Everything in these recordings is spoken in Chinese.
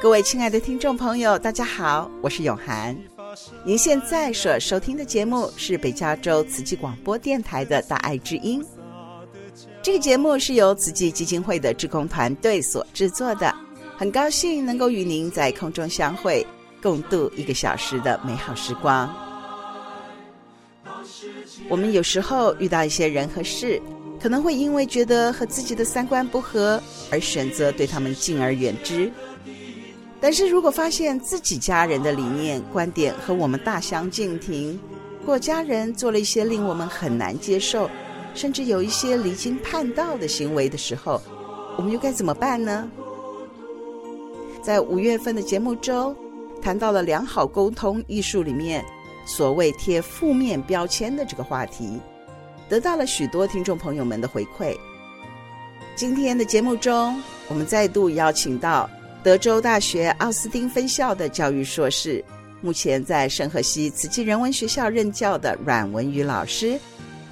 各位亲爱的听众朋友，大家好，我是永涵。您现在所收听的节目是北加州慈济广播电台的大爱之音。这个节目是由慈济基金会的志工团队所制作的。很高兴能够与您在空中相会，共度一个小时的美好时光。我们有时候遇到一些人和事。可能会因为觉得和自己的三观不合而选择对他们敬而远之，但是如果发现自己家人的理念观点和我们大相径庭，或家人做了一些令我们很难接受，甚至有一些离经叛道的行为的时候，我们又该怎么办呢？在五月份的节目中，谈到了良好沟通艺术里面所谓贴负面标签的这个话题。得到了许多听众朋友们的回馈。今天的节目中，我们再度邀请到德州大学奥斯汀分校的教育硕士，目前在圣荷西慈济人文学校任教的阮文宇老师，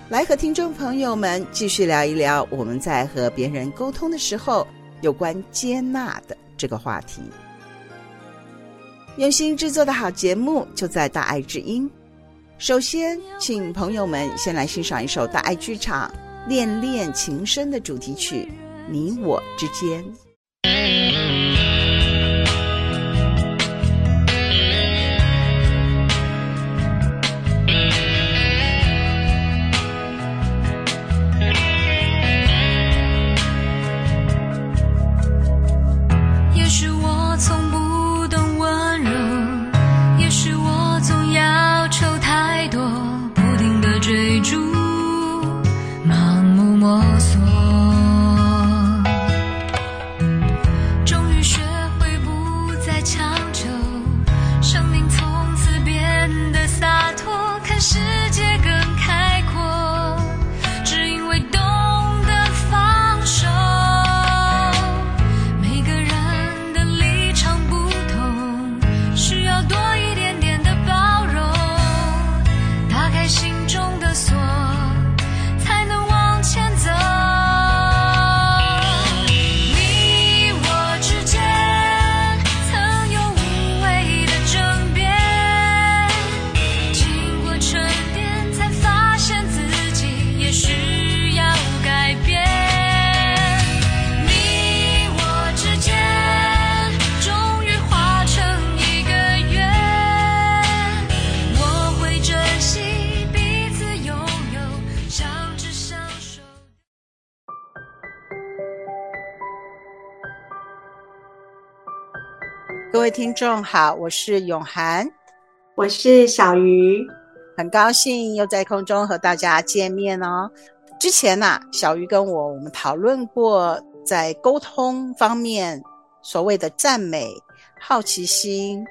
来和听众朋友们继续聊一聊我们在和别人沟通的时候有关接纳的这个话题。用心制作的好节目，就在大爱之音。首先，请朋友们先来欣赏一首大爱剧场《恋恋情深》的主题曲《你我之间》。各位听众好，我是永涵，我是小鱼，很高兴又在空中和大家见面哦。之前呢、啊，小鱼跟我我们讨论过在沟通方面所谓的赞美、好奇心，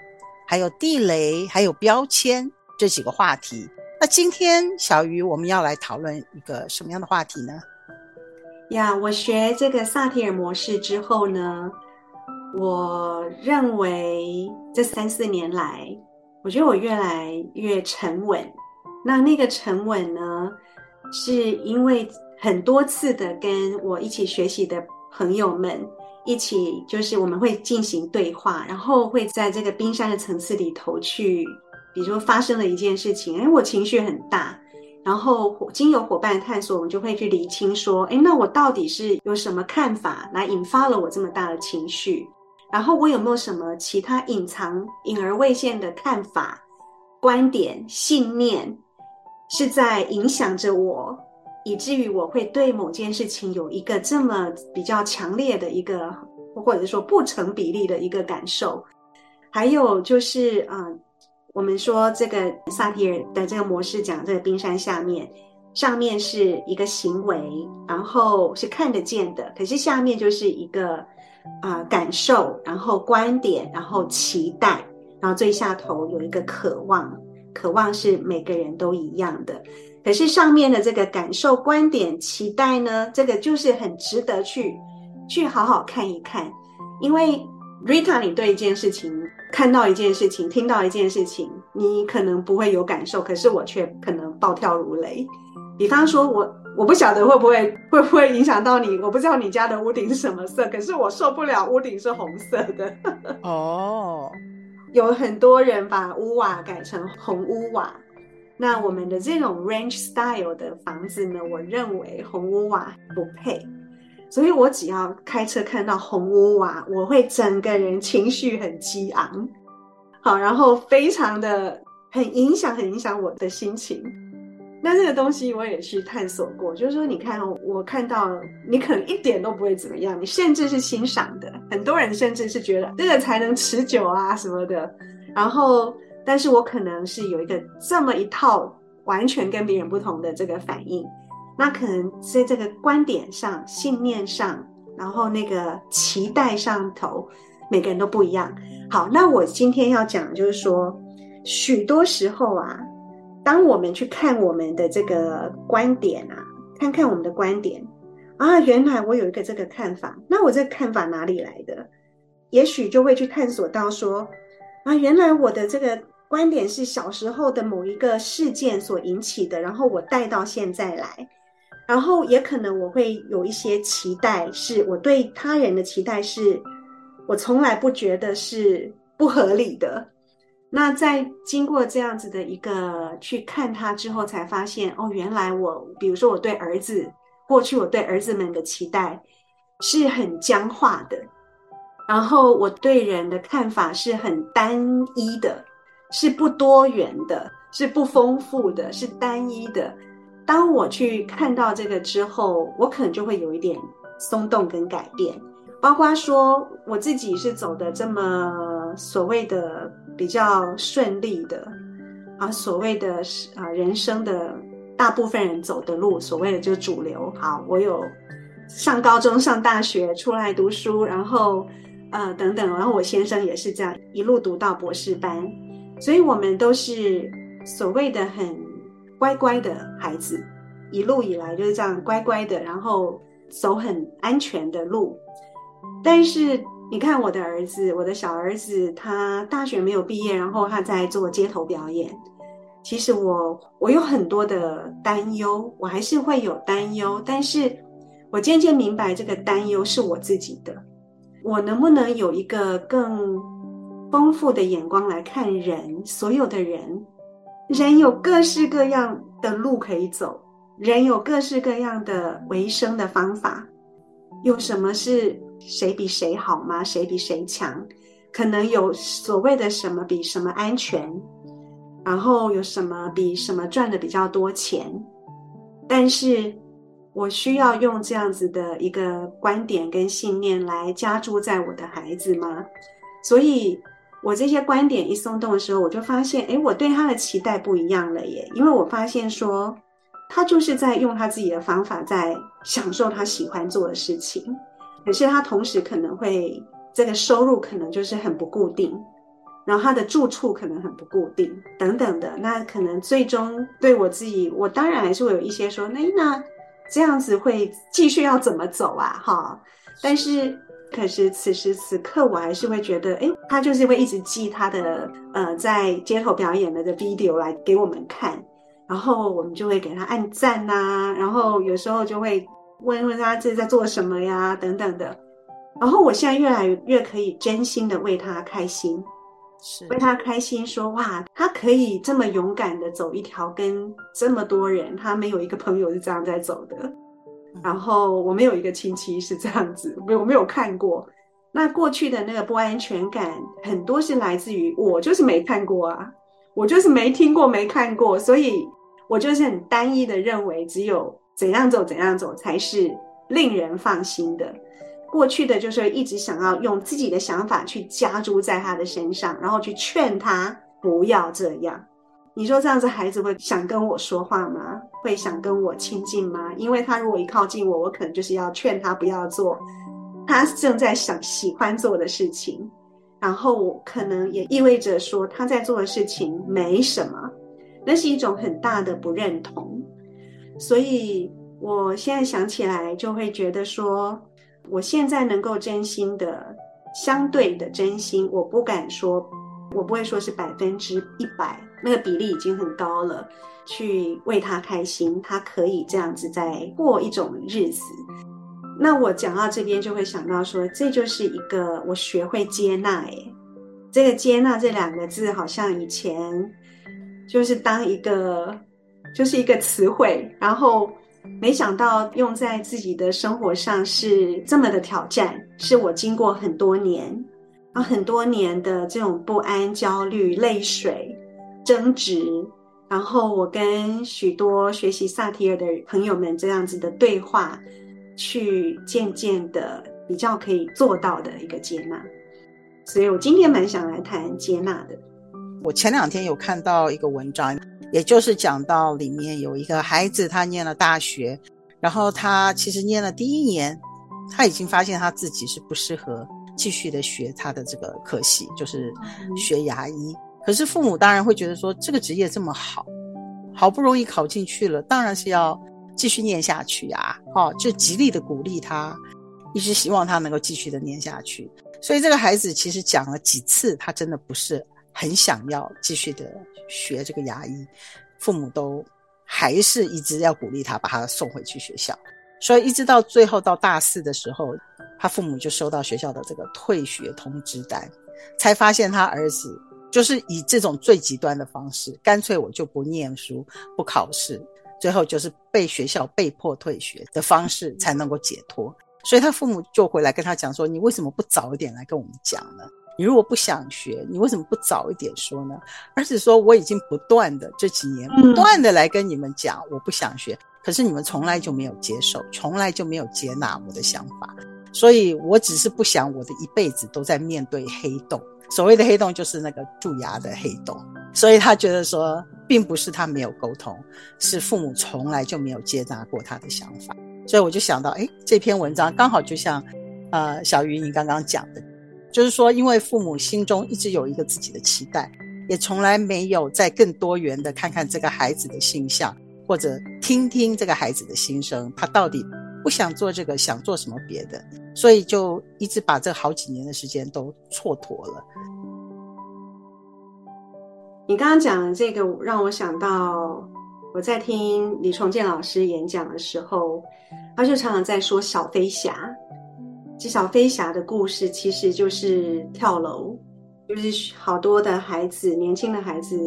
还有地雷，还有标签这几个话题。那今天小鱼我们要来讨论一个什么样的话题呢？呀，我学这个萨提尔模式之后呢，我认为这三四年来，我觉得我越来越沉稳。那那个沉稳呢，是因为很多次的跟我一起学习的朋友们一起，就是我们会进行对话，然后会在这个冰山的层次里头去，比如说发生了一件事情，哎，我情绪很大，然后经由伙伴探索，我们就会去厘清说，哎，那我到底是有什么看法来引发了我这么大的情绪？然后我有没有什么其他隐藏、隐而未现的看法、观点、信念，是在影响着我，以至于我会对某件事情有一个这么比较强烈的一个，或者说不成比例的一个感受？还有就是，啊、我们说这个萨提尔的这个模式讲，这个冰山下面，上面是一个行为，然后是看得见的，可是下面就是一个。啊、感受，然后观点，然后期待，然后最下头有一个渴望。渴望是每个人都一样的。可是上面的这个感受、观点、期待呢，这个就是很值得去去好好看一看。因为 Rita，你对一件事情、看到一件事情、听到一件事情，你可能不会有感受，可是我却可能暴跳如雷。比方说，我我不晓得会不会会不会影响到你，我不知道你家的屋顶是什么色，可是我受不了屋顶是红色的。哦，有很多人把屋瓦改成红屋瓦，那我们的这种 range style 的房子呢，我认为红屋瓦不配，所以我只要开车看到红屋瓦，我会整个人情绪很激昂，好，然后非常的很影响，很影响我的心情。那这个东西我也去探索过，就是说，你看，我看到你可能一点都不会怎么样，你甚至是欣赏的，很多人甚至是觉得这个才能持久啊什么的。然后，但是我可能是有一个这么一套完全跟别人不同的这个反应，那可能在这个观点上、信念上，然后那个期待上头，每个人都不一样。好，那我今天要讲就是说，许多时候啊。当我们去看我们的这个观点啊，看看我们的观点啊，原来我有一个这个看法，那我这个看法哪里来的？也许就会去探索到说，啊，原来我的这个观点是小时候的某一个事件所引起的，然后我带到现在来，然后也可能我会有一些期待，是我对他人的期待，是我从来不觉得是不合理的。那在经过这样子的一个去看他之后，才发现哦，原来我，比如说我对儿子，过去我对儿子们的期待是很僵化的，然后我对人的看法是很单一的，是不多元的，是不丰富的，是单一的。当我去看到这个之后，我可能就会有一点松动跟改变，包括说我自己是走的这么所谓的。比较顺利的啊，所谓的啊，人生的大部分人走的路，所谓的就主流。好，我有上高中、上大学、出来读书，然后呃等等，然后我先生也是这样一路读到博士班，所以我们都是所谓的很乖乖的孩子，一路以来就是这样乖乖的，然后走很安全的路，但是。你看我的儿子，我的小儿子，他大学没有毕业，然后他在做街头表演。其实我我有很多的担忧，我还是会有担忧，但是我渐渐明白这个担忧是我自己的。我能不能有一个更丰富的眼光来看人？所有的人，人有各式各样的路可以走，人有各式各样的维生的方法，有什么是？谁比谁好吗？谁比谁强？可能有所谓的什么比什么安全，然后有什么比什么赚的比较多钱。但是我需要用这样子的一个观点跟信念来加注在我的孩子吗？所以，我这些观点一松动的时候，我就发现，诶，我对他的期待不一样了耶。因为我发现说，他就是在用他自己的方法，在享受他喜欢做的事情。可是他同时可能会这个收入可能就是很不固定，然后他的住处可能很不固定等等的，那可能最终对我自己，我当然还是会有一些说，那那这样子会继续要怎么走啊？哈，但是可是此时此刻我还是会觉得，诶，他就是会一直寄他的呃在街头表演的的 video 来给我们看，然后我们就会给他按赞呐，然后有时候就会。问问他这在做什么呀？等等的，然后我现在越来越可以真心的为他开心，是为他开心说，说哇，他可以这么勇敢的走一条跟这么多人，他没有一个朋友是这样在走的，嗯、然后我没有一个亲戚是这样子，没有我没有看过。那过去的那个不安全感，很多是来自于我就是没看过啊，我就是没听过没看过，所以我就是很单一的认为只有。怎样走，怎样走才是令人放心的。过去的就是一直想要用自己的想法去加诸在他的身上，然后去劝他不要这样。你说这样子，孩子会想跟我说话吗？会想跟我亲近吗？因为他如果一靠近我，我可能就是要劝他不要做他正在想喜欢做的事情，然后可能也意味着说他在做的事情没什么。那是一种很大的不认同。所以我现在想起来，就会觉得说，我现在能够真心的、相对的真心，我不敢说，我不会说是百分之一百，那个比例已经很高了。去为他开心，他可以这样子在过一种日子。那我讲到这边，就会想到说，这就是一个我学会接纳。哎，这个接纳这两个字，好像以前就是当一个，就是一个词汇，然后没想到用在自己的生活上是这么的挑战，是我经过很多年啊，很多年的这种不安、焦虑、泪水、争执。然后我跟许多学习萨提尔的朋友们这样子的对话，去渐渐的比较可以做到的一个接纳，所以我今天蛮想来谈接纳的。我前两天有看到一个文章，也就是讲到里面有一个孩子，他念了大学，然后他其实念了第一年，他已经发现他自己是不适合继续的学他的这个科系，就是学牙医。可是父母当然会觉得说，这个职业这么好，好不容易考进去了，当然是要继续念下去呀，哦，就极力的鼓励他，一直希望他能够继续的念下去。所以这个孩子其实讲了几次，他真的不是很想要继续的学这个牙医，父母都还是一直要鼓励他，把他送回去学校。所以一直到最后到大四的时候，他父母就收到学校的这个退学通知单，才发现他儿子。就是以这种最极端的方式，干脆我就不念书、不考试，最后就是被学校被迫退学的方式才能够解脱。所以他父母就回来跟他讲说：“你为什么不早一点来跟我们讲呢？你如果不想学，你为什么不早一点说呢？”而是说：“我已经不断的这几年不断的来跟你们讲，我不想学，可是你们从来就没有接受，从来就没有接纳我的想法，所以我只是不想我的一辈子都在面对黑洞。”所谓的黑洞就是那个蛀牙的黑洞，所以他觉得说，并不是他没有沟通，是父母从来就没有接纳过他的想法。所以我就想到，哎，这篇文章刚好就像，呃，小鱼你刚刚讲的，就是说，因为父母心中一直有一个自己的期待，也从来没有再更多元的看看这个孩子的形象，或者听听这个孩子的心声，他到底不想做这个，想做什么别的。所以就一直把这好几年的时间都蹉跎了。你刚刚讲的这个让我想到，我在听李崇建老师演讲的时候，他就常常在说小飞侠。这小飞侠的故事其实就是跳楼，就是好多的孩子，年轻的孩子，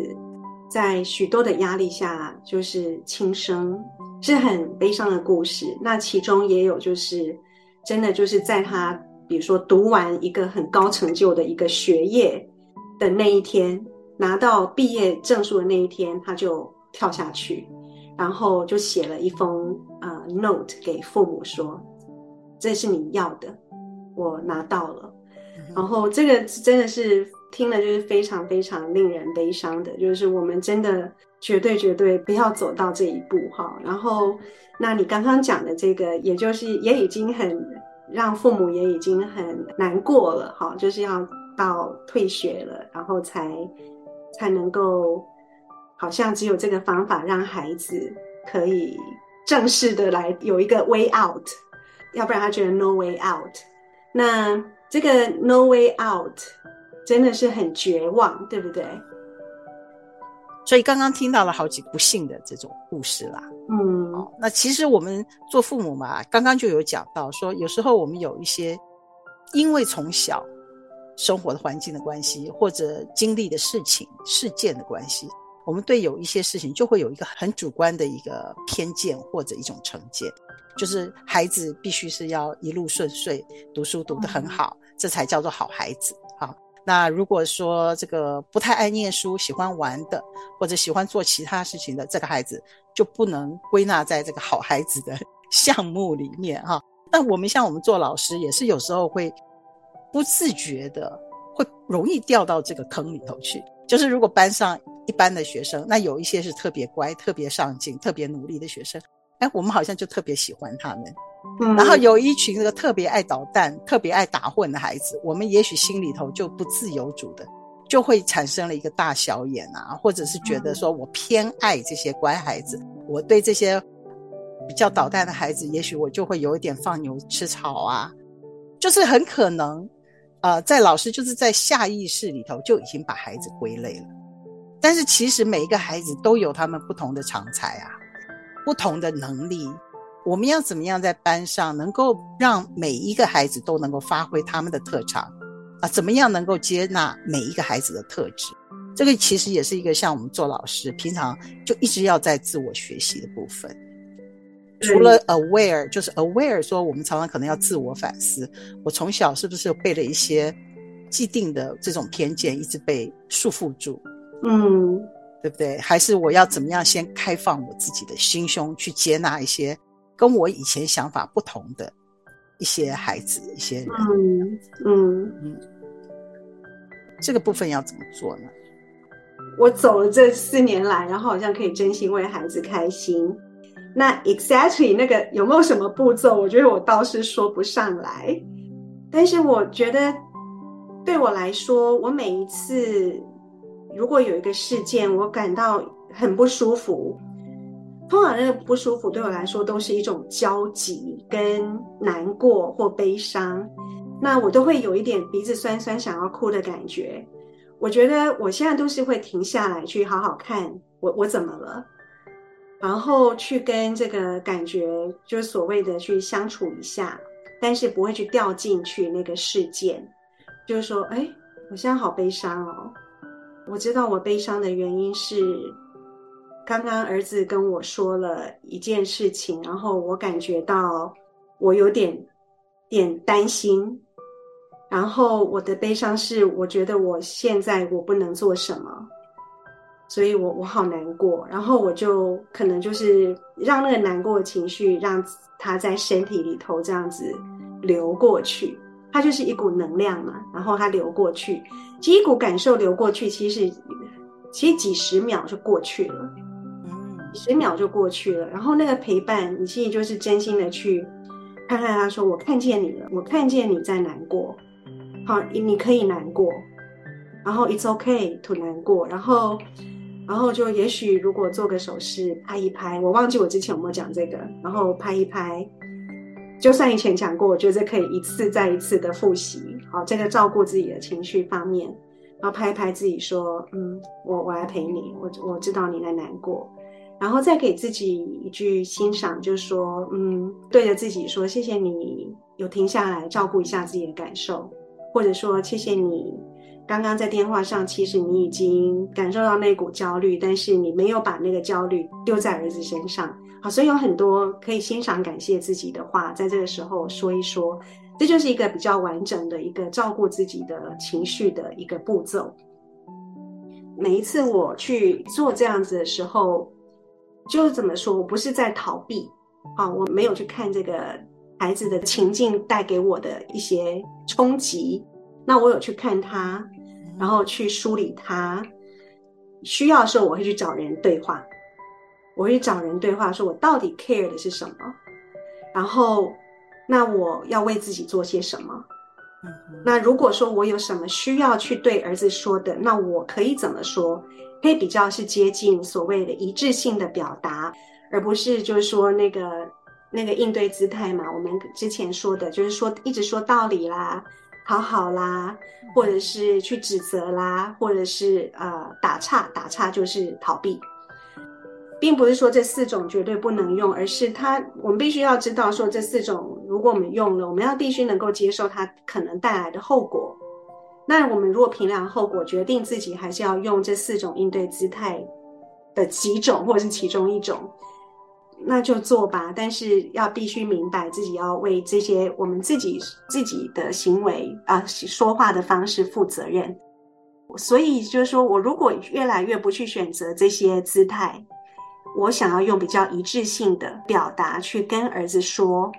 在许多的压力下就是轻生，是很悲伤的故事。那其中也有就是。真的就是在他，比如说读完一个很高成就的一个学业的那一天，拿到毕业证书的那一天，他就跳下去，然后就写了一封呃 note 给父母说：“这是你要的，我拿到了。”然后这个真的是听了就是非常非常令人悲伤的，就是我们真的绝对绝对不要走到这一步哈。然后。那你刚刚讲的这个，也就是也已经很让父母也已经很难过了，哈，就是要到退学了，然后才才能够，好像只有这个方法让孩子可以正式的来有一个 way out，要不然他觉得 no way out。那这个 no way out 真的是很绝望，对不对？所以刚刚听到了好几不幸的这种故事啦，嗯，哦，那其实我们做父母嘛，刚刚就有讲到说，有时候我们有一些因为从小生活的环境的关系，或者经历的事情事件的关系，我们对有一些事情就会有一个很主观的一个偏见或者一种成见，就是孩子必须是要一路顺遂，读书读得很好，嗯，这才叫做好孩子啊。那如果说这个不太爱念书、喜欢玩的，或者喜欢做其他事情的这个孩子，就不能归纳在这个好孩子的 项目里面哈。那我们像我们做老师，也是有时候会不自觉的会容易掉到这个坑里头去。就是如果班上一般的学生，那有一些是特别乖、特别上进、特别努力的学生，哎，我们好像就特别喜欢他们。嗯，然后有一群这个特别爱捣蛋、特别爱打混的孩子，我们也许心里头就不自由主的就会产生了一个大小眼啊，或者是觉得说我偏爱这些乖孩子，我对这些比较捣蛋的孩子，也许我就会有一点放牛吃草啊，就是很可能，呃，在老师就是在下意识里头就已经把孩子归类了。但是其实每一个孩子都有他们不同的长才啊，不同的能力，我们要怎么样在班上能够让每一个孩子都能够发挥他们的特长？啊，怎么样能够接纳每一个孩子的特质？这个其实也是一个像我们做老师，平常就一直要在自我学习的部分。除了 aware，就是 aware，说我们常常可能要自我反思。我从小是不是被了一些既定的这种偏见，一直被束缚住？嗯，对不对？还是我要怎么样先开放我自己的心胸，去接纳一些跟我以前想法不同的？一些孩子，一些人，嗯嗯嗯，这个部分要怎么做呢？我走了这四年来，然后好像可以真心为孩子开心。那 exactly 那个有没有什么步骤？我觉得我倒是说不上来。但是我觉得对我来说，我每一次如果有一个事件，我感到很不舒服。通常那个不舒服对我来说都是一种焦急、跟难过或悲伤，那我都会有一点鼻子酸酸、想要哭的感觉。我觉得我现在都是会停下来去好好看我我怎么了，然后去跟这个感觉就是所谓的去相处一下，但是不会去掉进去那个事件，就是说，哎，我现在好悲伤哦，我知道我悲伤的原因是。刚刚儿子跟我说了一件事情，然后我感觉到我有点点担心，然后我的悲伤是我觉得我现在我不能做什么，所以我我好难过，然后我就可能就是让那个难过的情绪让它在身体里头这样子流过去，它就是一股能量嘛，然后它流过去，其实一股感受流过去，其实其实几十秒就过去了。嗯。十秒就过去了，然后那个陪伴，你其实就是真心的去看看他说：“我看见你了，我看见你在难过，好，你可以难过，然后 it's okay to 难过，然后，然后就也许如果做个手势拍一拍，我忘记我之前有没有讲这个，然后拍一拍，就算以前讲过，我觉得这可以一次再一次的复习，好，这个照顾自己的情绪方面，然后拍一拍自己说：嗯，我我来陪你，我我知道你在难过。”然后再给自己一句欣赏，就说，嗯，对着自己说，谢谢你有停下来照顾一下自己的感受，或者说，谢谢你刚刚在电话上，其实你已经感受到那股焦虑，但是你没有把那个焦虑丢在儿子身上。好，所以有很多可以欣赏、感谢自己的话，在这个时候说一说，这就是一个比较完整的一个照顾自己的情绪的一个步骤。每一次我去做这样子的时候，就是怎么说，我不是在逃避，啊，我没有去看这个孩子的情境带给我的一些冲击，那我有去看他，然后去梳理他，需要的时候我会去找人对话，我会去找人对话，说我到底 care 的是什么，然后那我要为自己做些什么，那如果说我有什么需要去对儿子说的，那我可以怎么说？可以比较是接近所谓的一致性的表达，而不是就是说那个那个应对姿态嘛。我们之前说的就是说一直说道理啦、讨好啦，或者是去指责啦，或者是呃打岔，打岔就是逃避，并不是说这四种绝对不能用，而是它我们必须要知道说这四种如果我们用了，我们要必须能够接受它可能带来的后果。那我们如果评量后果，决定自己还是要用这四种应对姿态的几种，或者是其中一种，那就做吧。但是要必须明白自己要为这些我们自己自己的行为啊、呃、说话的方式负责任。所以就是说我如果越来越不去选择这些姿态，我想要用比较一致性的表达去跟儿子说，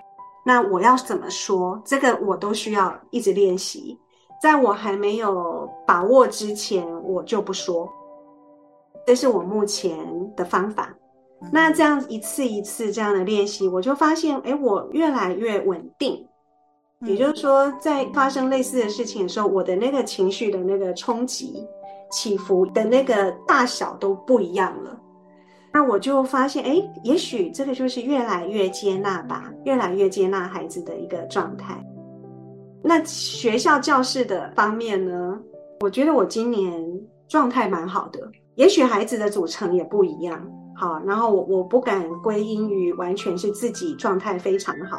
那我要怎么说？这个我都需要一直练习。在我还没有把握之前，我就不说。这是我目前的方法。那这样一次一次这样的练习，我就发现，哎，我越来越稳定。也就是说，在发生类似的事情的时候，我的那个情绪的那个冲击，起伏的那个大小都不一样了。那我就发现，哎，也许这个就是越来越接纳吧，越来越接纳孩子的一个状态。那学校教室的方面呢？我觉得我今年状态蛮好的，也许孩子的组成也不一样。好，然后我我不敢归因于完全是自己状态非常好，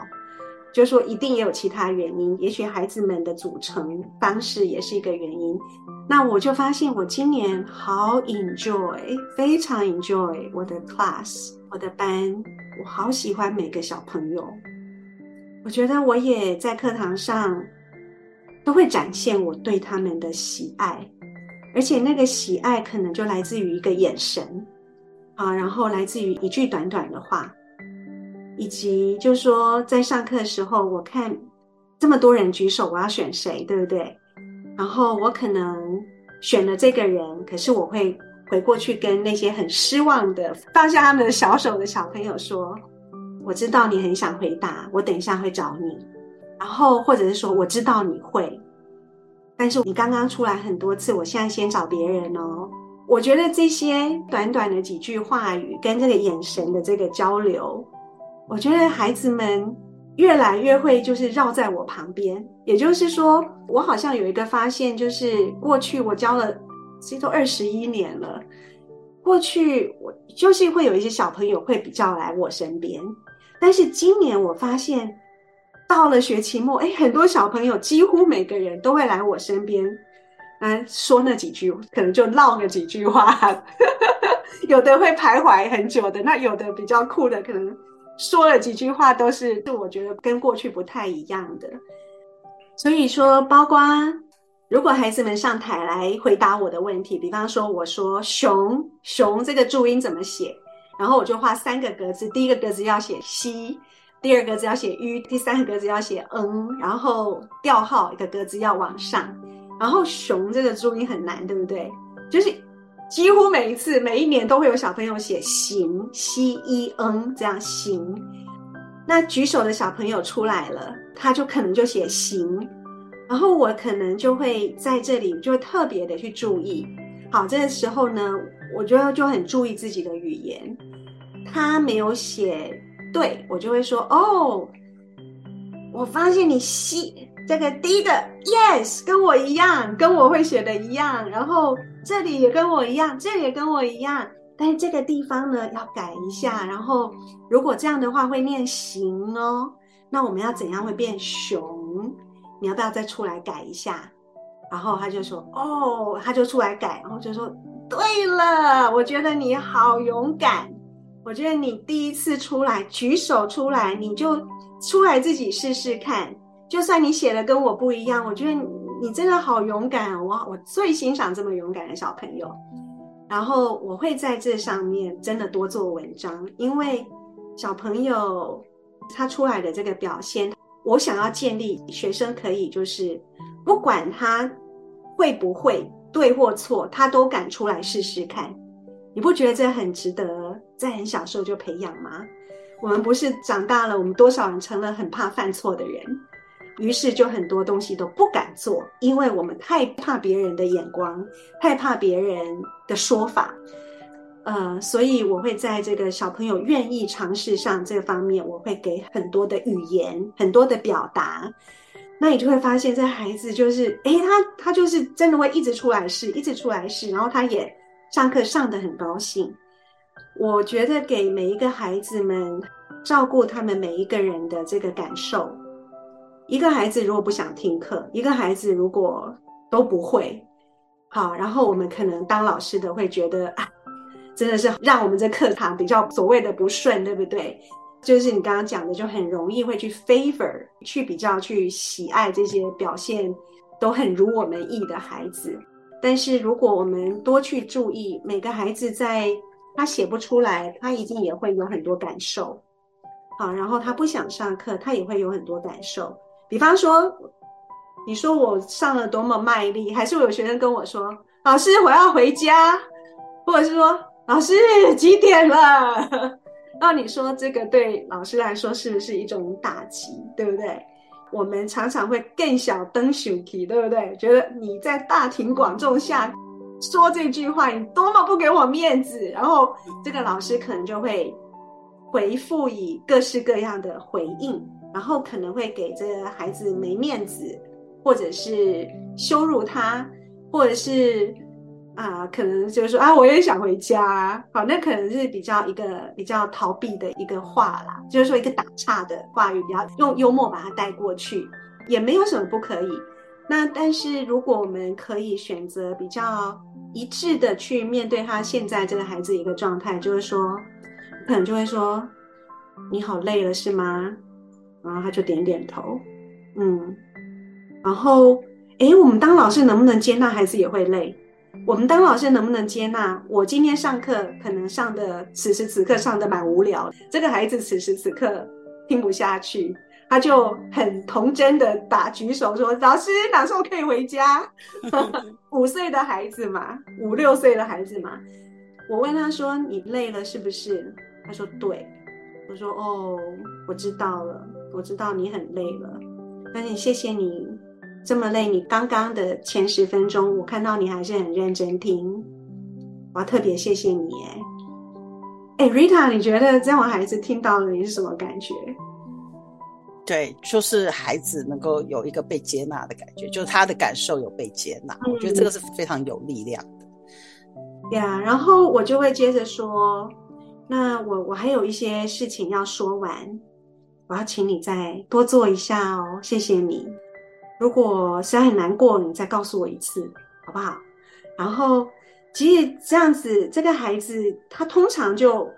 就说一定也有其他原因，也许孩子们的组成方式也是一个原因。那我就发现我今年好 enjoy，非常 enjoy 我的 class，我的班，我好喜欢每个小朋友。我觉得我也在课堂上都会展现我对他们的喜爱，而且那个喜爱可能就来自于一个眼神。啊，然后来自于一句短短的话，以及就是说，在上课的时候，我看这么多人举手，我要选谁，对不对？然后我可能选了这个人，可是我会回过去跟那些很失望的放下他们的小手的小朋友说：“我知道你很想回答，我等一下会找你。”然后或者是说：“我知道你会，但是你刚刚出来很多次，我现在先找别人哦。”我觉得这些短短的几句话语跟这个眼神的这个交流，我觉得孩子们越来越会就是绕在我旁边。也就是说，我好像有一个发现，就是过去我教了，其实都二十一年了。过去我就是会有一些小朋友会比较来我身边，但是今年我发现到了学期末，哎，很多小朋友几乎每个人都会来我身边。嗯，说那几句，可能就唠那几句话，有的会徘徊很久的，那有的比较酷的，可能说了几句话都是，是我觉得跟过去不太一样的。所以说，包括如果孩子们上台来回答我的问题，比方说我说“熊”，“熊”这个注音怎么写，然后我就画三个格子，第一个格子要写“西”，第二个格子要写“吁”，第三个格子要写“嗯”，然后调号一个格子要往上。然后“熊”这个注音很难，对不对？就是几乎每一次、每一年都会有小朋友写“行 ”，c e n 这样“行”。那举手的小朋友出来了，他就可能就写“行”。然后我可能就会在这里就特别的去注意。好，这个时候呢，我觉得就很注意自己的语言。他没有写对，我就会说：“哦，我发现你西。”这个第一个，yes，跟我一样，跟我会写的一样。然后这里也跟我一样，这里也跟我一样。但是这个地方呢，要改一下。然后如果这样的话会念行哦，那我们要怎样会变熊？你要不要再出来改一下？然后他就说，哦，他就出来改，然后就说，对了，我觉得你好勇敢。我觉得你第一次出来举手出来，你就出来自己试试看。就算你写的跟我不一样，我觉得你，真的好勇敢啊！我我最欣赏这么勇敢的小朋友。然后我会在这上面真的多做文章，因为小朋友他出来的这个表现，我想要建立学生可以就是不管他会不会对或错，他都敢出来试试看。你不觉得这很值得在很小时候就培养吗？我们不是长大了，我们多少人成了很怕犯错的人。于是就很多东西都不敢做，因为我们太怕别人的眼光，太怕别人的说法，呃，所以我会在这个小朋友愿意尝试上这方面，我会给很多的语言，很多的表达。那你就会发现，这孩子就是，诶，他他就是真的会一直出来试，一直出来试，然后他也上课上得很高兴。我觉得给每一个孩子们照顾他们每一个人的这个感受。一个孩子如果不想听课，一个孩子如果都不会，好，然后我们可能当老师的会觉得啊，真的是让我们这课堂比较所谓的不顺，对不对？就是你刚刚讲的，就很容易会去 favor，去比较去喜爱这些表现都很如我们意的孩子。但是如果我们多去注意每个孩子，在他写不出来，他一定也会有很多感受，好，然后他不想上课，他也会有很多感受。比方说，你说我上了多么卖力，还是我有学生跟我说：“老师，我要回家。”或者是说：“老师，几点了？” 那你说这个对老师来说是不是一种打击？对不对？我们常常会更小灯熊体，对不对？觉得你在大庭广众下说这句话，你多么不给我面子。然后这个老师可能就会回复以各式各样的回应，然后可能会给这个孩子没面子，或者是羞辱他，或者是。啊，可能就是说啊，我也想回家。好，那可能是比较一个比较逃避的一个话啦，就是说一个打岔的话语，比较用幽默把它带过去，也没有什么不可以。那但是如果我们可以选择比较一致的去面对他现在这个孩子一个状态，就是说，可能就会说你好累了是吗？然后他就点点头，嗯，然后诶，我们当老师能不能接纳孩子也会累？我们当老师能不能接纳？我今天上课可能上的此时此刻上的蛮无聊，这个孩子此时此刻听不下去，他就很童真的打举手说：“老师，哪时候可以回家？” 五岁的孩子嘛，五六岁的孩子嘛。我问他说：“你累了是不是？”他说：“对。”我说：“哦，我知道了，我知道你很累了，但是谢谢你。”这么累，你刚刚的前十分钟，我看到你还是很认真听，我要特别谢谢你哎，哎，Rita，你觉得这样我孩子听到了你是什么感觉？对，就是孩子能够有一个被接纳的感觉，就是他的感受有被接纳，嗯，我觉得这个是非常有力量的。对啊，然后我就会接着说，那我我还有一些事情要说完，我要请你再多做一下哦，谢谢你。如果实在很难过，你再告诉我一次，好不好？然后，其实这样子，这个孩子他通常就，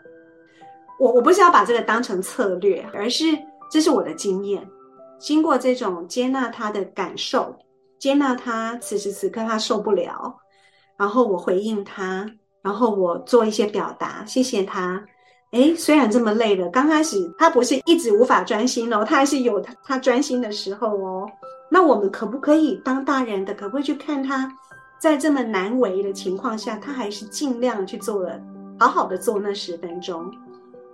我我不是要把这个当成策略，而是这是我的经验。经过这种接纳他的感受，接纳他此时此刻他受不了，然后我回应他，然后我做一些表达，谢谢他。诶，虽然这么累了，刚开始他不是一直无法专心哦，他还是有他他专心的时候哦。那我们可不可以当大人的，可不可以去看他，在这么难为的情况下，他还是尽量去做了，好好的做那十分钟，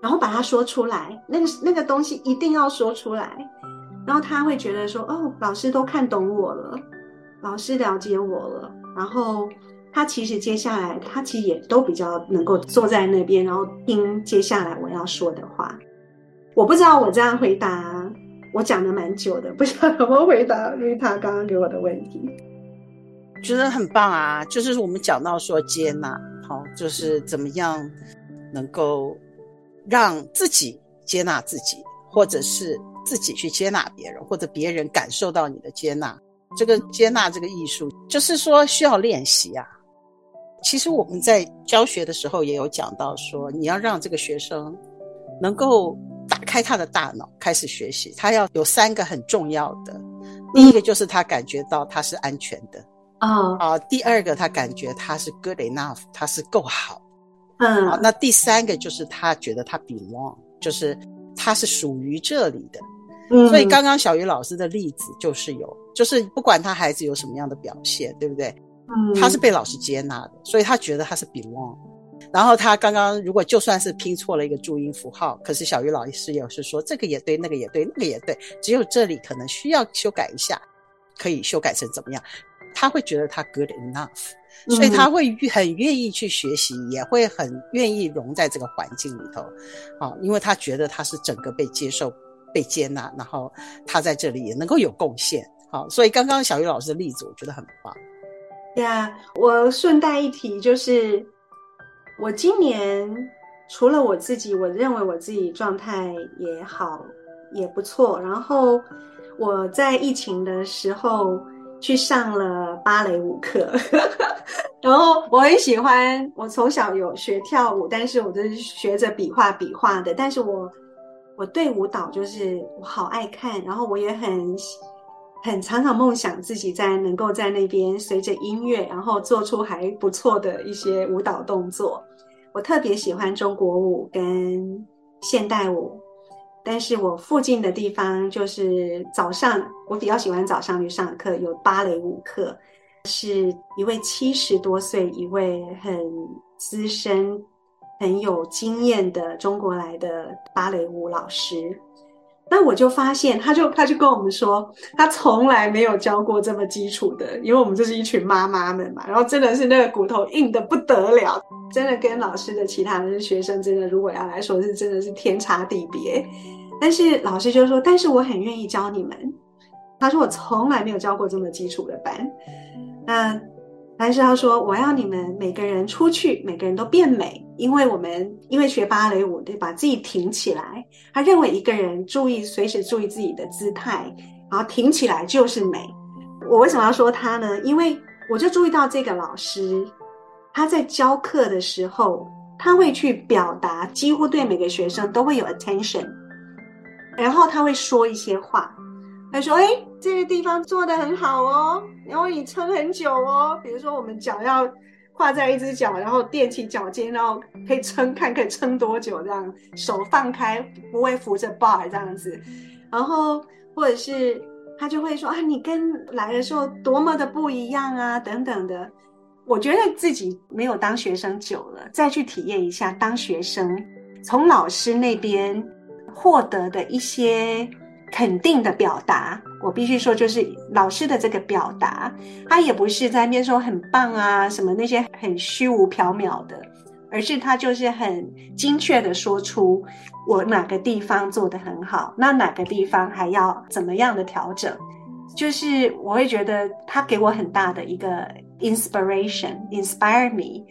然后把它说出来，那个那个东西一定要说出来，然后他会觉得说，哦，老师都看懂我了，老师了解我了，然后他其实接下来他其实也都比较能够坐在那边，然后听接下来我要说的话。我不知道我这样回答。我讲的蛮久的，不知道怎么回答，因为他刚刚给我的问题，觉得很棒啊！就是我们讲到说接纳，好，就是怎么样能够让自己接纳自己，或者是自己去接纳别人，或者别人感受到你的接纳。这个接纳这个艺术，就是说需要练习啊。其实我们在教学的时候也有讲到说，你要让这个学生能够。打开他的大脑，开始学习。他要有三个很重要的，第一个就是他感觉到他是安全的，啊啊。第二个他感觉他是 good enough，他是够好，嗯。啊，那第三个就是他觉得他 belong，就是他是属于这里的。嗯。所以刚刚小鱼老师的例子就是有，就是不管他孩子有什么样的表现，对不对？嗯。他是被老师接纳的，所以他觉得他是 belong。然后他刚刚如果就算是拼错了一个注音符号，可是小鱼老师也是说这个也对，那个也对，那个也对，只有这里可能需要修改一下，可以修改成怎么样？他会觉得他 good enough，所以他会很愿意去学习，也会很愿意融在这个环境里头，啊，因为他觉得他是整个被接受、被接纳，然后他在这里也能够有贡献，好，所以刚刚小鱼老师的例子我觉得很棒。对啊，我顺带一提就是。我今年除了我自己，我认为我自己状态也好，也不错。然后我在疫情的时候去上了芭蕾舞课，然后我很喜欢。我从小有学跳舞，但是我都学着比划比划的。但是我我对舞蹈就是我好爱看，然后我也很很常常梦想自己在能够在那边随着音乐，然后做出还不错的一些舞蹈动作。我特别喜欢中国舞跟现代舞，但是我附近的地方就是早上，我比较喜欢早上去上课，有芭蕾舞课，是一位七十多岁、一位很资深、很有经验的中国来的芭蕾舞老师。那我就发现，他就他就跟我们说，他从来没有教过这么基础的，因为我们这是一群妈妈们嘛，然后真的是那个骨头硬得不得了，真的跟老师的其他的学生真的，如果要来说是真的是天差地别。但是老师就说，但是我很愿意教你们。他说我从来没有教过这么基础的班，那。但是他说：“我要你们每个人出去，每个人都变美，因为我们因为学芭蕾舞，对，把自己挺起来。他认为一个人注意随时注意自己的姿态，然后挺起来就是美。我为什么要说他呢？因为我就注意到这个老师，他在教课的时候，他会去表达，几乎对每个学生都会有 attention，然后他会说一些话。”他说：“哎，这个地方做得很好哦，然后你撑很久哦。比如说，我们脚要跨在一只脚，然后踮起脚尖，然后可以撑，看可以撑多久，这样手放开，不会扶着 bar 这样子。然后或者是他就会说啊，你跟来的时候多么的不一样啊，等等的。我觉得自己没有当学生久了，再去体验一下当学生，从老师那边获得的一些。”肯定的表达，我必须说，就是老师的这个表达，他也不是在那边说很棒啊，什么那些很虚无缥缈的，而是他就是很精确的说出我哪个地方做得很好，那哪个地方还要怎么样的调整，就是我会觉得他给我很大的一个 inspiration，inspire me。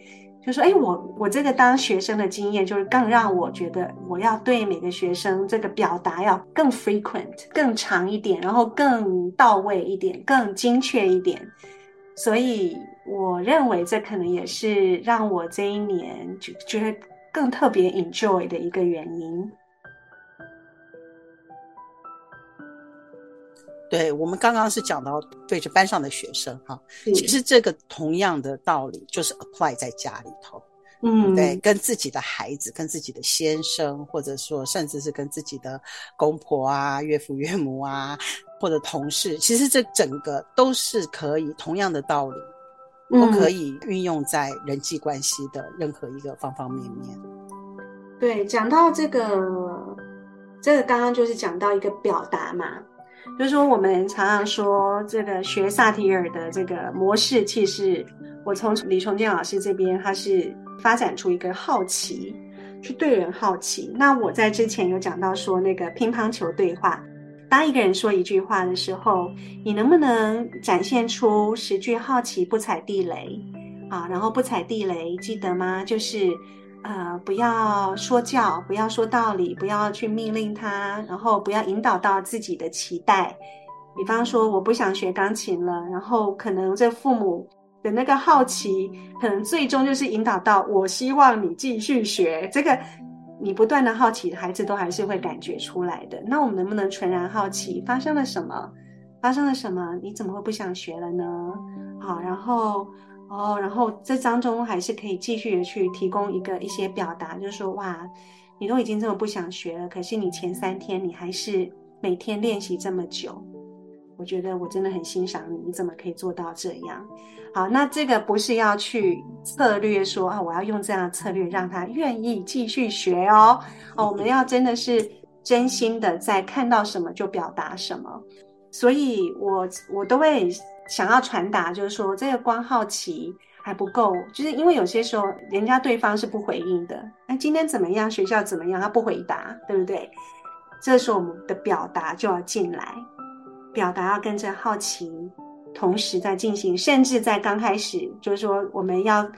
就说：“哎，我我这个当学生的经验，就是更让我觉得我要对每个学生这个表达要更 frequent、更长一点，然后更到位一点、更精确一点。所以我认为这可能也是让我这一年就就是更特别 enjoy 的一个原因。”对，我们刚刚是讲到对着班上的学生哈，其实这个同样的道理就是 apply 在家里头，嗯，对，跟自己的孩子、跟自己的先生，或者说甚至是跟自己的公婆啊、岳父岳母啊，或者同事，其实这整个都是可以同样的道理，都可以运用在人际关系的任何一个方方面面。对，讲到这个，这个刚刚就是讲到一个表达嘛。就是说，我们常常说这个学萨提尔的这个模式，其实我从李崇建老师这边，他是发展出一个好奇，去对人好奇。那我在之前有讲到说，那个乒乓球对话，当一个人说一句话的时候，你能不能展现出十句好奇，不踩地雷啊？然后不踩地雷，记得吗？就是。呃，不要说教，不要说道理，不要去命令他，然后不要引导到自己的期待。比方说，我不想学钢琴了，然后可能这父母的那个好奇，可能最终就是引导到我希望你继续学。这个你不断的好奇，孩子都还是会感觉出来的。那我们能不能纯然好奇，发生了什么？发生了什么？你怎么会不想学了呢？好，然后。哦，然后这当中还是可以继续的去提供一个一些表达，就是说，哇，你都已经这么不想学了，可是你前三天你还是每天练习这么久，我觉得我真的很欣赏你，你怎么可以做到这样？好，那这个不是要去策略说啊，我要用这样的策略让他愿意继续学哦，哦，我们要真的是真心的在看到什么就表达什么，所以我我都会。想要传达就是说，这个光好奇还不够，就是因为有些时候人家对方是不回应的。哎，今天怎么样？学校怎么样？他不回答，对不对？这时候我们的表达就要进来，表达要跟着好奇同时在进行，甚至在刚开始就是说我们要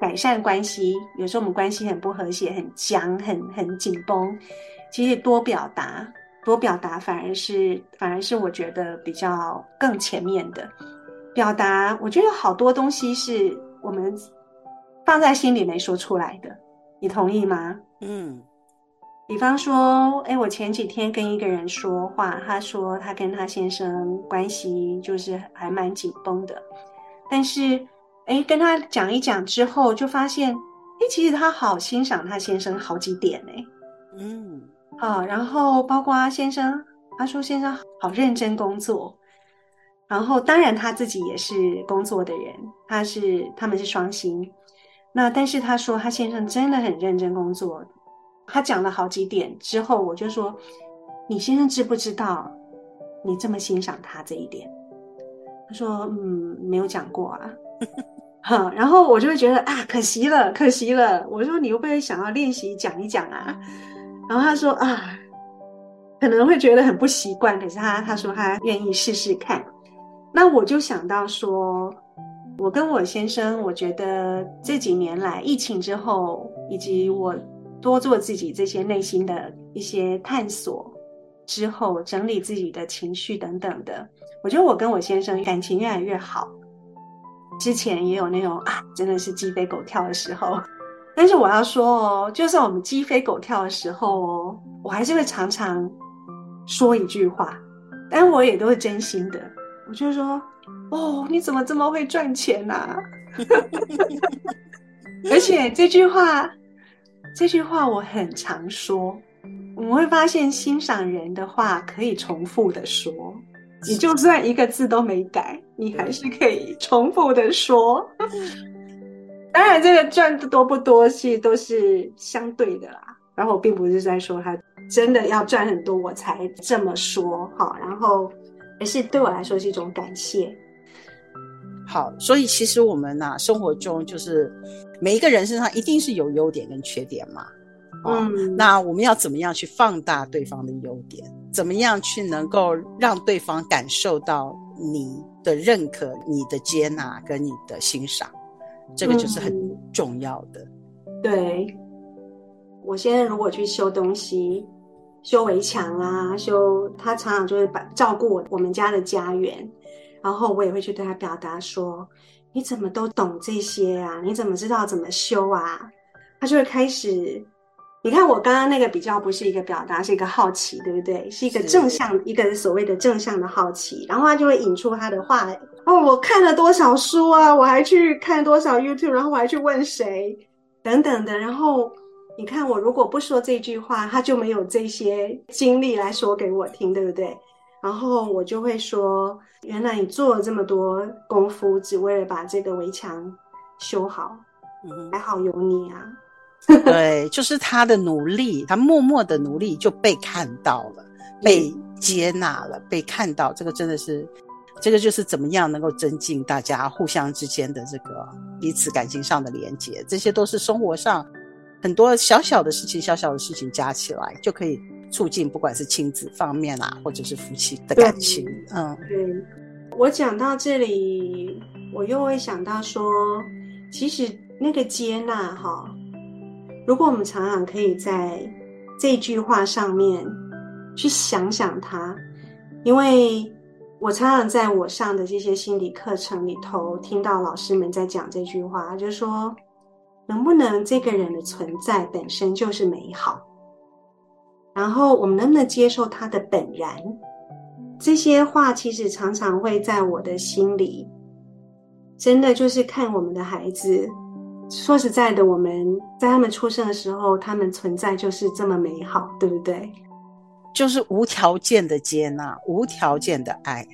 改善关系，有时候我们关系很不和谐、很僵、很很紧绷，其实多表达。多表达反而是反而是我觉得比较更前面的表达，我觉得有好多东西是我们放在心里没说出来的，你同意吗？嗯，比方说，哎，我前几天跟一个人说话，他说他跟他先生关系就是还蛮紧绷的，但是哎，跟他讲一讲之后，就发现，哎，其实他好欣赏他先生好几点哎，嗯。啊，然后包括阿先生，阿叔先生好认真工作，然后当然他自己也是工作的人，他是他们是双薪，那但是他说他先生真的很认真工作，他讲了好几点之后，我就说，你先生知不知道你这么欣赏他这一点？”他说：“嗯，没有讲过啊。”然后我就会觉得啊，可惜了，可惜了。我说：“你会不会想要练习讲一讲啊？”然后他说：“啊，可能会觉得很不习惯，可是他他说他愿意试试看。”那我就想到说，我跟我先生，我觉得这几年来疫情之后，以及我多做自己这些内心的一些探索之后，整理自己的情绪等等的。我觉得我跟我先生感情越来越好，之前也有那种啊，真的是鸡飞狗跳的时候。但是我要说哦，就算我们鸡飞狗跳的时候哦，我还是会常常说一句话，但我也都是真心的。我就说，哦，你怎么这么会赚钱呐、啊？而且这句话，这句话我很常说。我们会发现，欣赏人的话可以重复的说。你就算一个字都没改，你还是可以重复的说。当然，这个赚的多不多，是都是相对的啦。然后我并不是在说他真的要赚很多我才这么说，哈，然后而是对我来说是一种感谢。好，所以其实我们呐、啊，生活中就是每一个人身上一定是有优点跟缺点嘛。嗯，那我们要怎么样去放大对方的优点？怎么样去能够让对方感受到你的认可、你的接纳跟你的欣赏？这个就是很重要的。嗯、对，我现在如果去修东西、修围墙啊，修他常常就会把照顾我我们家的家园，然后我也会去对他表达说：“你怎么都懂这些啊？你怎么知道怎么修啊？”他就会开始。你看我刚刚那个比较不是一个表达，是一个好奇，对不对？是一个正向，一个所谓的正向的好奇，然后他就会引出他的话。哦，我看了多少书啊？我还去看多少 YouTube，然后我还去问谁等等的。然后你看我如果不说这句话，他就没有这些经历来说给我听，对不对？然后我就会说，原来你做了这么多功夫，只为了把这个围墙修好，嗯，还好有你啊。对，就是他的努力，他默默的努力就被看到了，被接纳了，被看到。这个真的是，这个就是怎么样能够增进大家互相之间的这个彼此感情上的连接。这些都是生活上很多小小的事情，小小的事情加起来就可以促进，不管是亲子方面啊，或者是夫妻的感情。嗯，对。我讲到这里，我又会想到说，其实那个接纳哈。如果我们常常可以在这句话上面去想想它，因为我常常在我上的这些心理课程里头听到老师们在讲这句话，就是说，能不能这个人的存在本身就是美好，然后我们能不能接受他的本然？这些话其实常常会在我的心里，真的就是看我们的孩子。说实在的，我们在他们出生的时候，他们存在就是这么美好，对不对？就是无条件的接纳，无条件的爱。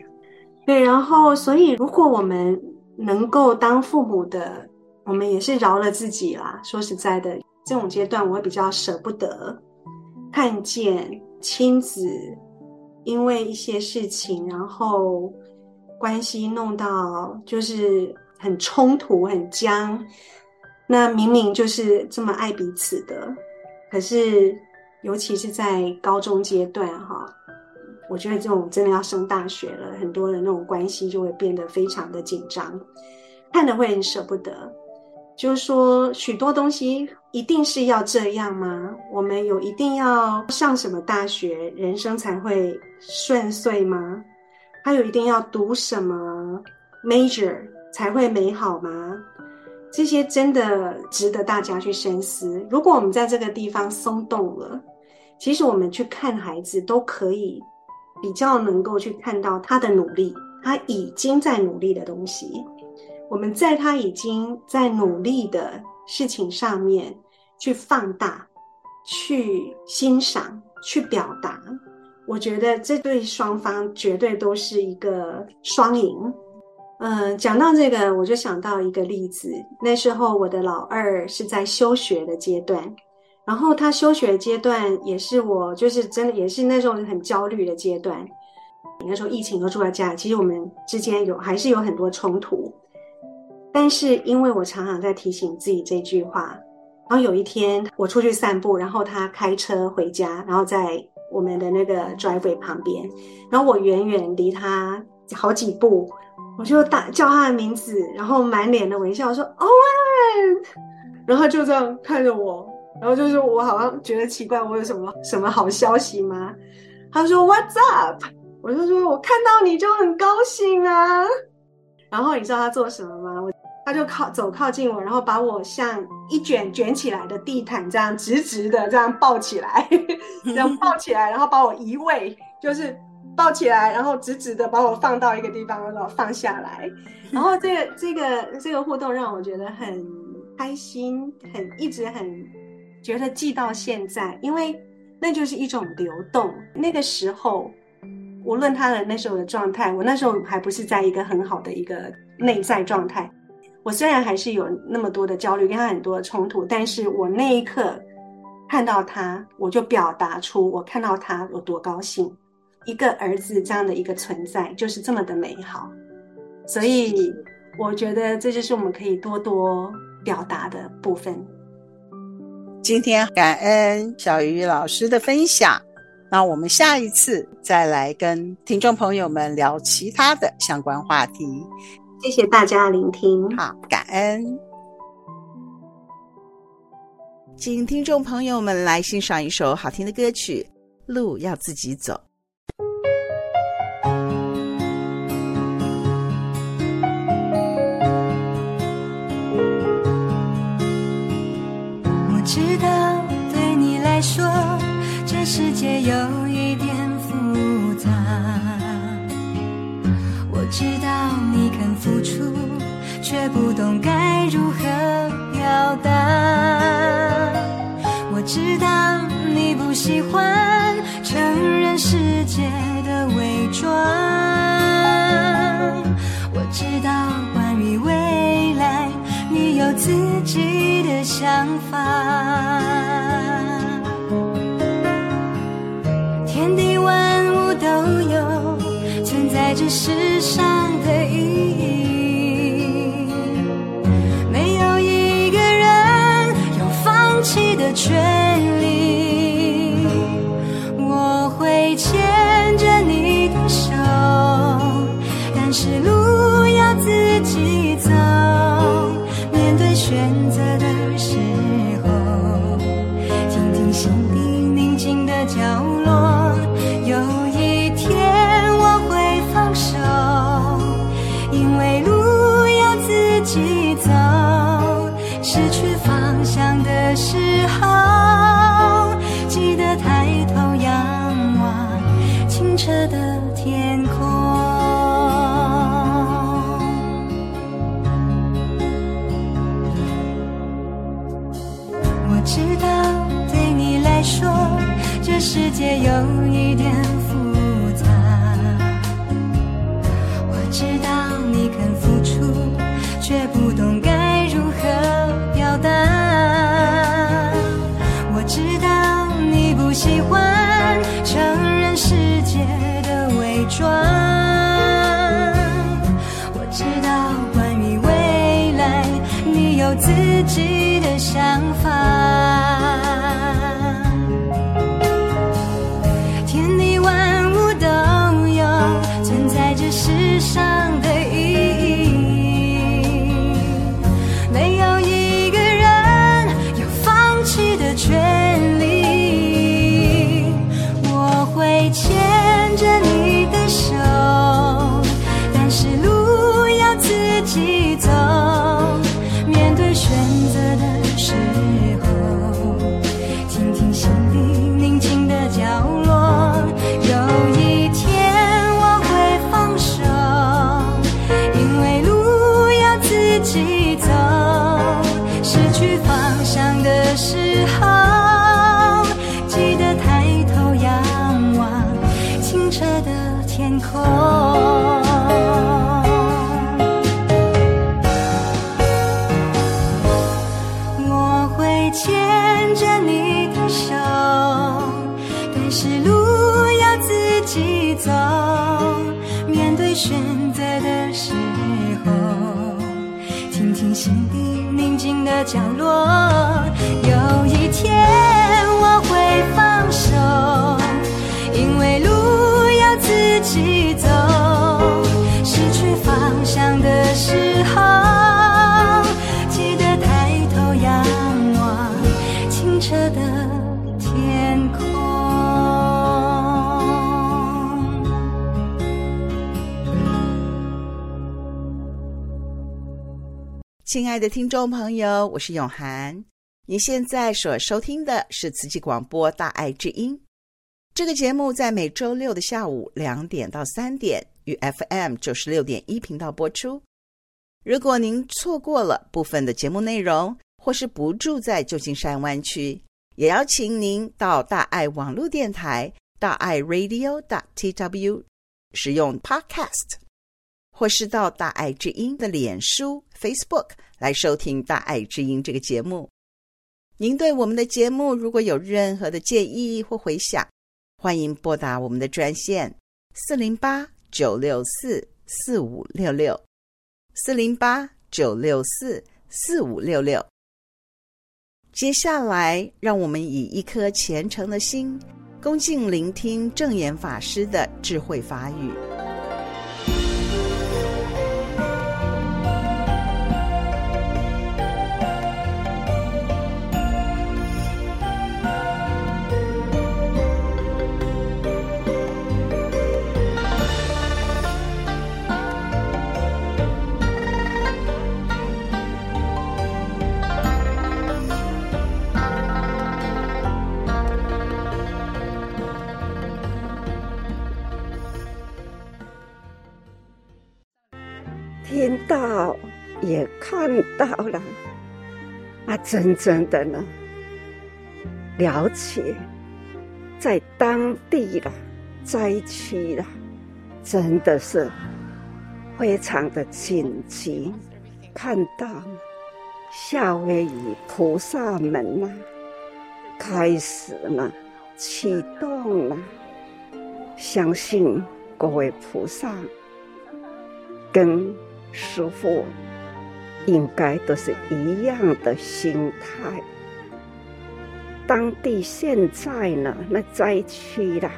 对，然后，所以如果我们能够当父母的，我们也是饶了自己啦。说实在的，这种阶段我会比较舍不得看见亲子因为一些事情，然后关系弄到就是很冲突、很僵。那明明就是这么爱彼此的，可是尤其是在高中阶段哈，我觉得这种真的要升大学了，很多的那种关系就会变得非常的紧张，看得会很舍不得。就是说，许多东西一定是要这样吗？我们有一定要上什么大学，人生才会顺遂吗？还有一定要读什么 major 才会美好吗？这些真的值得大家去深思。如果我们在这个地方松动了，其实我们去看孩子都可以比较能够去看到他的努力，他已经在努力的东西。我们在他已经在努力的事情上面去放大、去欣赏、去表达，我觉得这对双方绝对都是一个双赢。嗯，讲到这个，我就想到一个例子。那时候我的老二是在休学的阶段，然后他休学阶段也是我，就是真的也是那种很焦虑的阶段。那时候疫情都住在家，其实我们之间有还是有很多冲突。但是因为我常常在提醒自己这句话，然后有一天我出去散步，然后他开车回家，然后在我们的那个 driveway 旁边，然后我远远离他好几步，我就大叫他的名字，然后满脸的微笑说 Owen，然后就这样看着我。然后就是我好像觉得奇怪，我有什么什么好消息吗？他说 What's up？我就说我看到你就很高兴啊。然后你知道他做什么吗？我他就靠走靠近我，然后把我像一卷卷起来的地毯这样直直的这样抱起来，这样抱起来，然后把我移位，就是抱起来，然后直直的把我放到一个地方，然后放下来。然后这个这个这个互动让我觉得很开心，很一直很。觉得记到现在，因为那就是一种流动。那个时候，无论他的那时候的状态，我那时候还不是在一个很好的一个内在状态。我虽然还是有那么多的焦虑，跟他很多的冲突，但是我那一刻看到他，我就表达出我看到他有多高兴。一个儿子这样的一个存在，就是这么的美好。所以，我觉得这就是我们可以多多表达的部分。今天感恩小鱼老师的分享，那我们下一次再来跟听众朋友们聊其他的相关话题。谢谢大家聆听，好，感恩。请听众朋友们来欣赏一首好听的歌曲，《路要自己走》。有一点复杂，我知道你肯付出，却不懂该如何表达。我知道你不喜欢承认世界的伪装。我知道关于未来，你有自己的想法。这世上的意义，没有一个人有放弃的权利。我会牵着你的手，但是路亲爱的听众朋友，我是永涵。您现在所收听的是慈济广播《大爱之音》这个节目，在每周六的下午两点到三点，与 FM 九十六点一频道播出。如果您错过了部分的节目内容，或是不住在旧金山湾区，也邀请您到大爱网络电台大爱 Radio TW 使用 Podcast。或是到大爱之音的脸书 Facebook 来收听大爱之音这个节目。您对我们的节目如果有任何的建议或回响，欢迎拨打我们的专线四零八九六四四五六六四零八九六四四五六六。接下来，让我们以一颗虔诚的心，恭敬聆听正言法师的智慧法语。看到了，啊，真正的呢，了解在当地的灾区了，真的是非常的紧急。看到夏威夷菩萨们呐，开始了启动了，相信各位菩萨跟。师父应该都是一样的心态。当地现在呢，那灾区啦，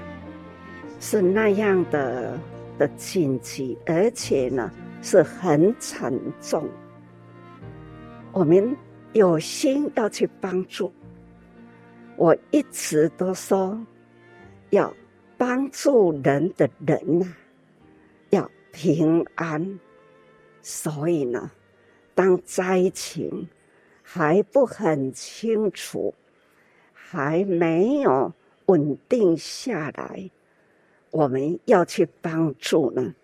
是那样的的紧急，而且呢是很沉重。我们有心要去帮助，我一直都说要帮助人的人呐、啊，要平安。所以呢，当灾情还不很清楚，还没有稳定下来，我们要去帮助呢，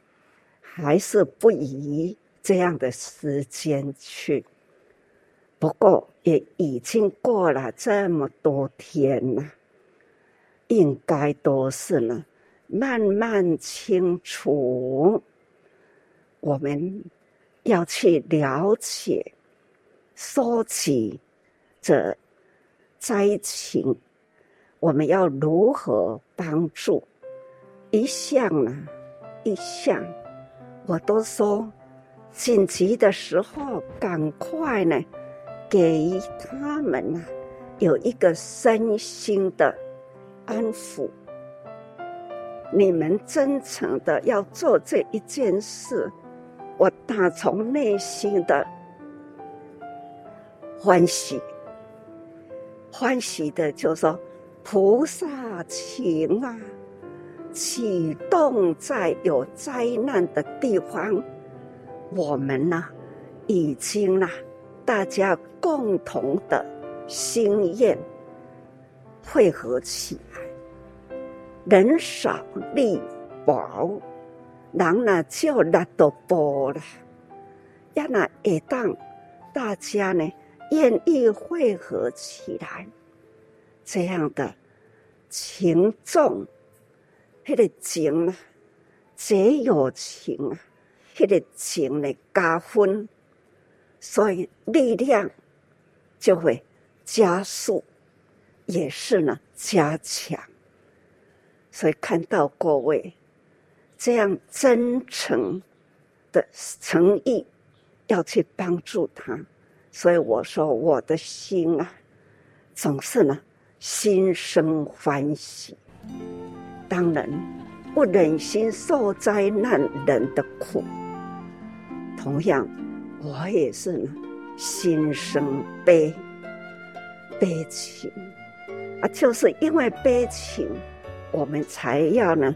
还是不宜这样的时间去。不过也已经过了这么多天了，应该都是呢，慢慢清楚我们。要去了解、收集这灾情，我们要如何帮助？一向呢，一向，我都说，紧急的时候赶快呢，给他们呢有一个身心的安抚。你们真诚的要做这一件事。我打从内心的欢喜，欢喜的就说：“菩萨情啊，启动在有灾难的地方，我们呢，已经呢，大家共同的心愿汇合起来，人少力薄。”人呢就那多波了，要那一当大家呢愿意汇合起来，这样的情重，那个情啊，结有情啊，那个情的加分，所以力量就会加速，也是呢加强，所以看到各位。这样真诚的诚意，要去帮助他，所以我说我的心啊，总是呢心生欢喜。当然不忍心受灾难人的苦，同样我也是呢心生悲悲情啊，就是因为悲情，我们才要呢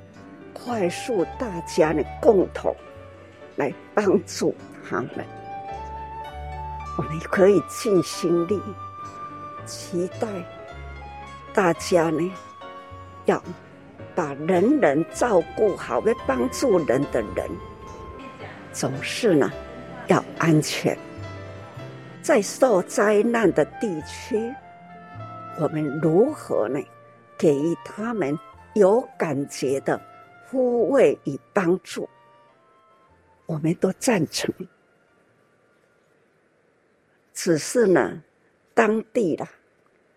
快速大家呢共同来帮助他们。我们可以尽心力，期待大家呢，要把人人照顾好，为帮助人的人，总是呢要安全。在受灾难的地区，我们如何呢给予他们有感觉的抚慰与帮助？我们都赞成。只是呢，当地啦，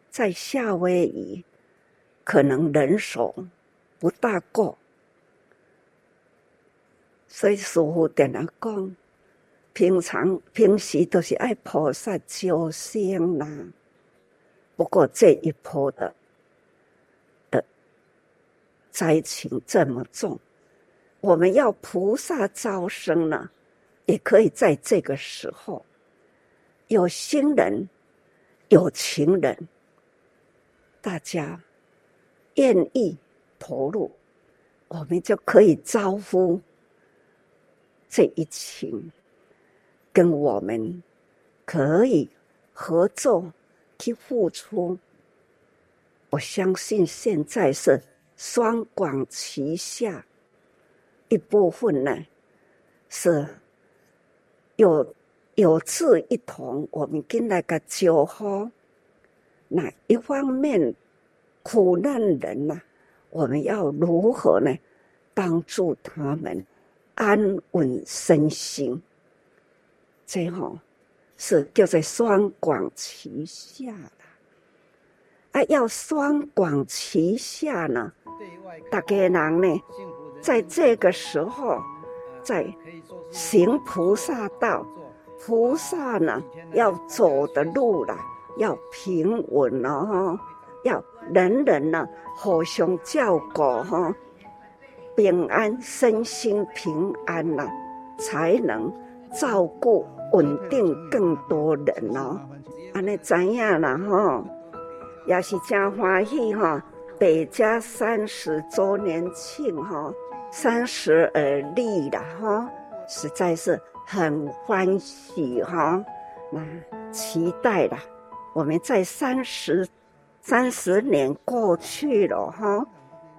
在夏威夷，可能人手不大够，所以师父点了讲，平常平时都是爱菩萨救生啦。不过这一波的灾情这么重，我们要菩萨招生呢，也可以在这个时候。有心人，有情人，大家愿意投入，我们就可以招呼这一群，跟我们可以合作去付出。我相信现在是双管齐下，一部分呢是有。有志一同，我们跟那个救好。那一方面，苦难人呐、啊，我们要如何呢？帮助他们安稳身心。最后是叫做双管齐下。啊，要双管齐下呢，大家人呢，在这个时候，在行菩萨道。菩萨呢，要走的路啦，要平稳哦，要人人呢互相照顾哈，平安身心平安呐，才能照顾稳定更多人哦。安尼知影啦哈，也是真欢喜哈，百家三十周年庆哈，三十而立了哈，实在是。很欢喜哈，那期待了。我们在三十三十年过去了哈，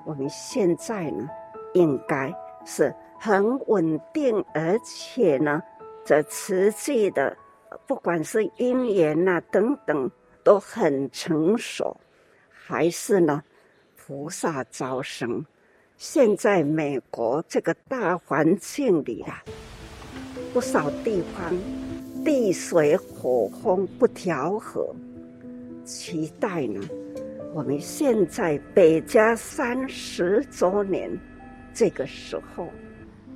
我们现在呢，应该是很稳定，而且呢，这持续的，不管是姻缘呐等等，都很成熟。还是呢，菩萨招生。现在美国这个大环境里啊。不少地方地水火风不调和，期待呢。我们现在百家三十周年这个时候，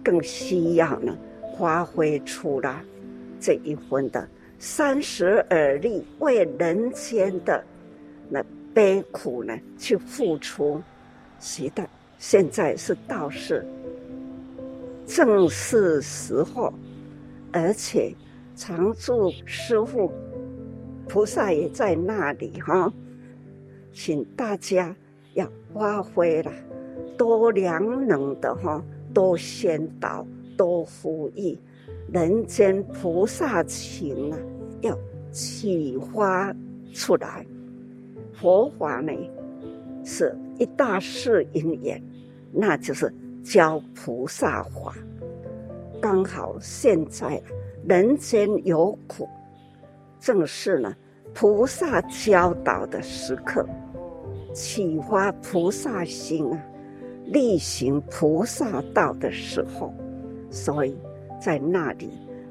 更需要呢发挥出来这一份的三十而立，为人间的那悲苦呢去付出。期待现在是道士正是时候。而且常住师父菩萨也在那里哈，请大家要发挥了多良能的哈，多宣导，多呼吁，人间菩萨情啊，要启发出来。佛法呢是一大世因缘，那就是教菩萨法。刚好现在人间有苦，正是呢菩萨教导的时刻，启发菩萨心啊，力行菩萨道的时候，所以在那里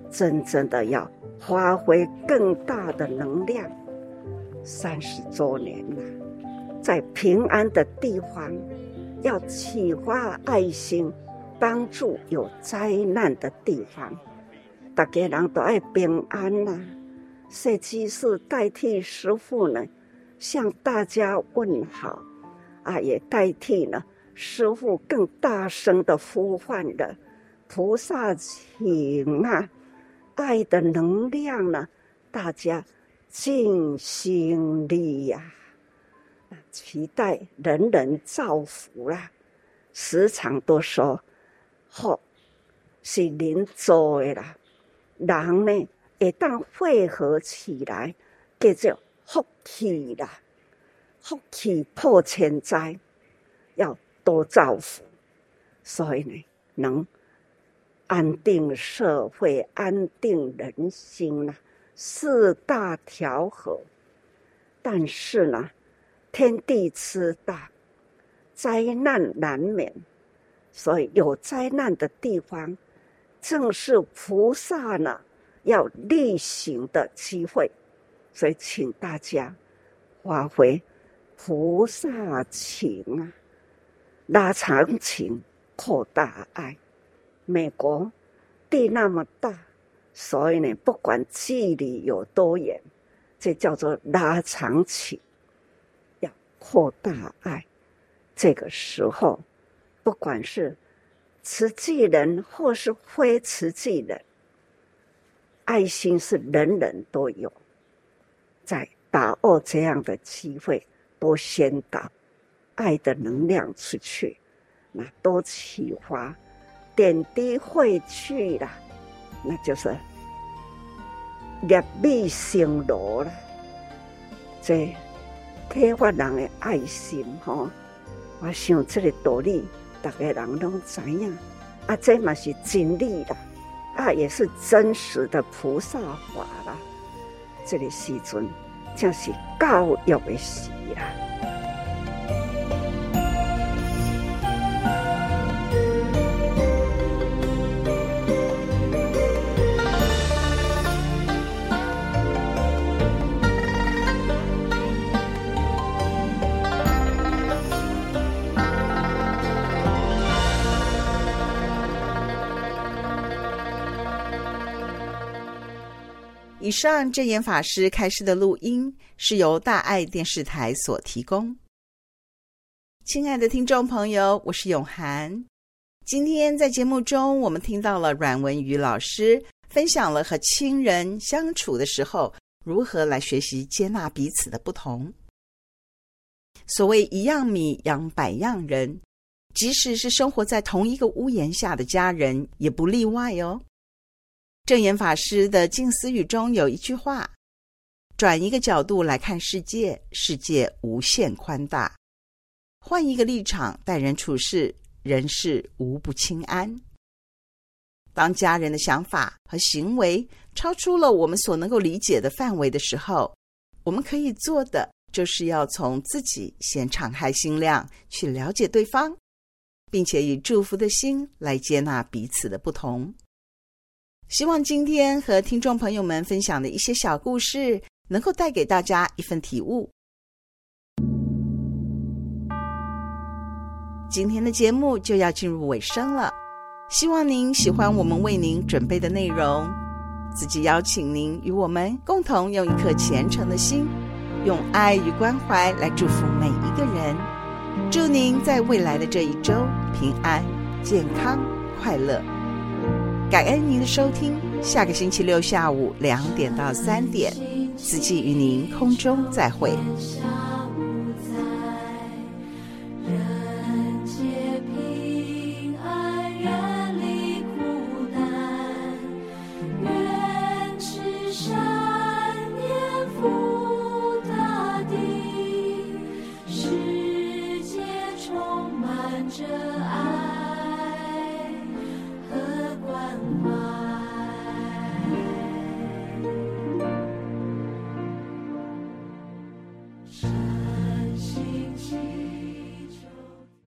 真正的要发挥更大的能量。三十周年了，在平安的地方，要启发爱心。帮助有灾难的地方，大家人都爱平安呐、啊，设计师代替师父呢，向大家问好，啊，也代替呢师父更大声的呼唤了菩萨请啊，爱的能量呢，大家尽心力呀，期待人人造福啦，时常都说，好，是人做的啦，人呢。一旦汇合起来，叫做福气啦，福气破千灾，要多造福，所以呢，能安定社会、安定人心呐，四大调和。但是呢，天地之大，灾难难免，所以有灾难的地方，正是菩萨呢。要力行的机会，所以请大家发挥菩萨情啊，拉长情，扩大爱。美国地那么大，所以呢，不管距离有多远，这叫做拉长情，要扩大爱。这个时候，不管是慈济人或是非慈济人。爱心是人人都有，在把握这样的机会，多宣导爱的能量出去，那多启发点滴汇聚了，那就是业力生罗了。这开发人的爱心哈，我想这个道理，大家人都知影，啊，这嘛是真理啦。啊，也是真实的菩萨法啦。这个时阵，正是教育的时啦。以上证言法师开示的录音是由大爱电视台所提供。亲爱的听众朋友，我是永涵。今天在节目中，我们听到了阮文瑜老师分享了和亲人相处的时候如何来学习接纳彼此的不同。所谓一样米养百样人，即使是生活在同一个屋檐下的家人，也不例外哦。证严法师的静思语中有一句话：“转一个角度来看世界，世界无限宽大；换一个立场待人处事，人事无不清安。”当家人的想法和行为超出了我们所能够理解的范围的时候，我们可以做的就是要从自己先敞开心量，去了解对方，并且以祝福的心来接纳彼此的不同。希望今天和听众朋友们分享的一些小故事，能够带给大家一份体悟。今天的节目就要进入尾声了，希望您喜欢我们为您准备的内容。自己邀请您与我们共同用一颗虔诚的心，用爱与关怀来祝福每一个人。祝您在未来的这一周平安、健康、快乐。感恩您的收听，下个星期六下午两点到三点，子季与您空中再会。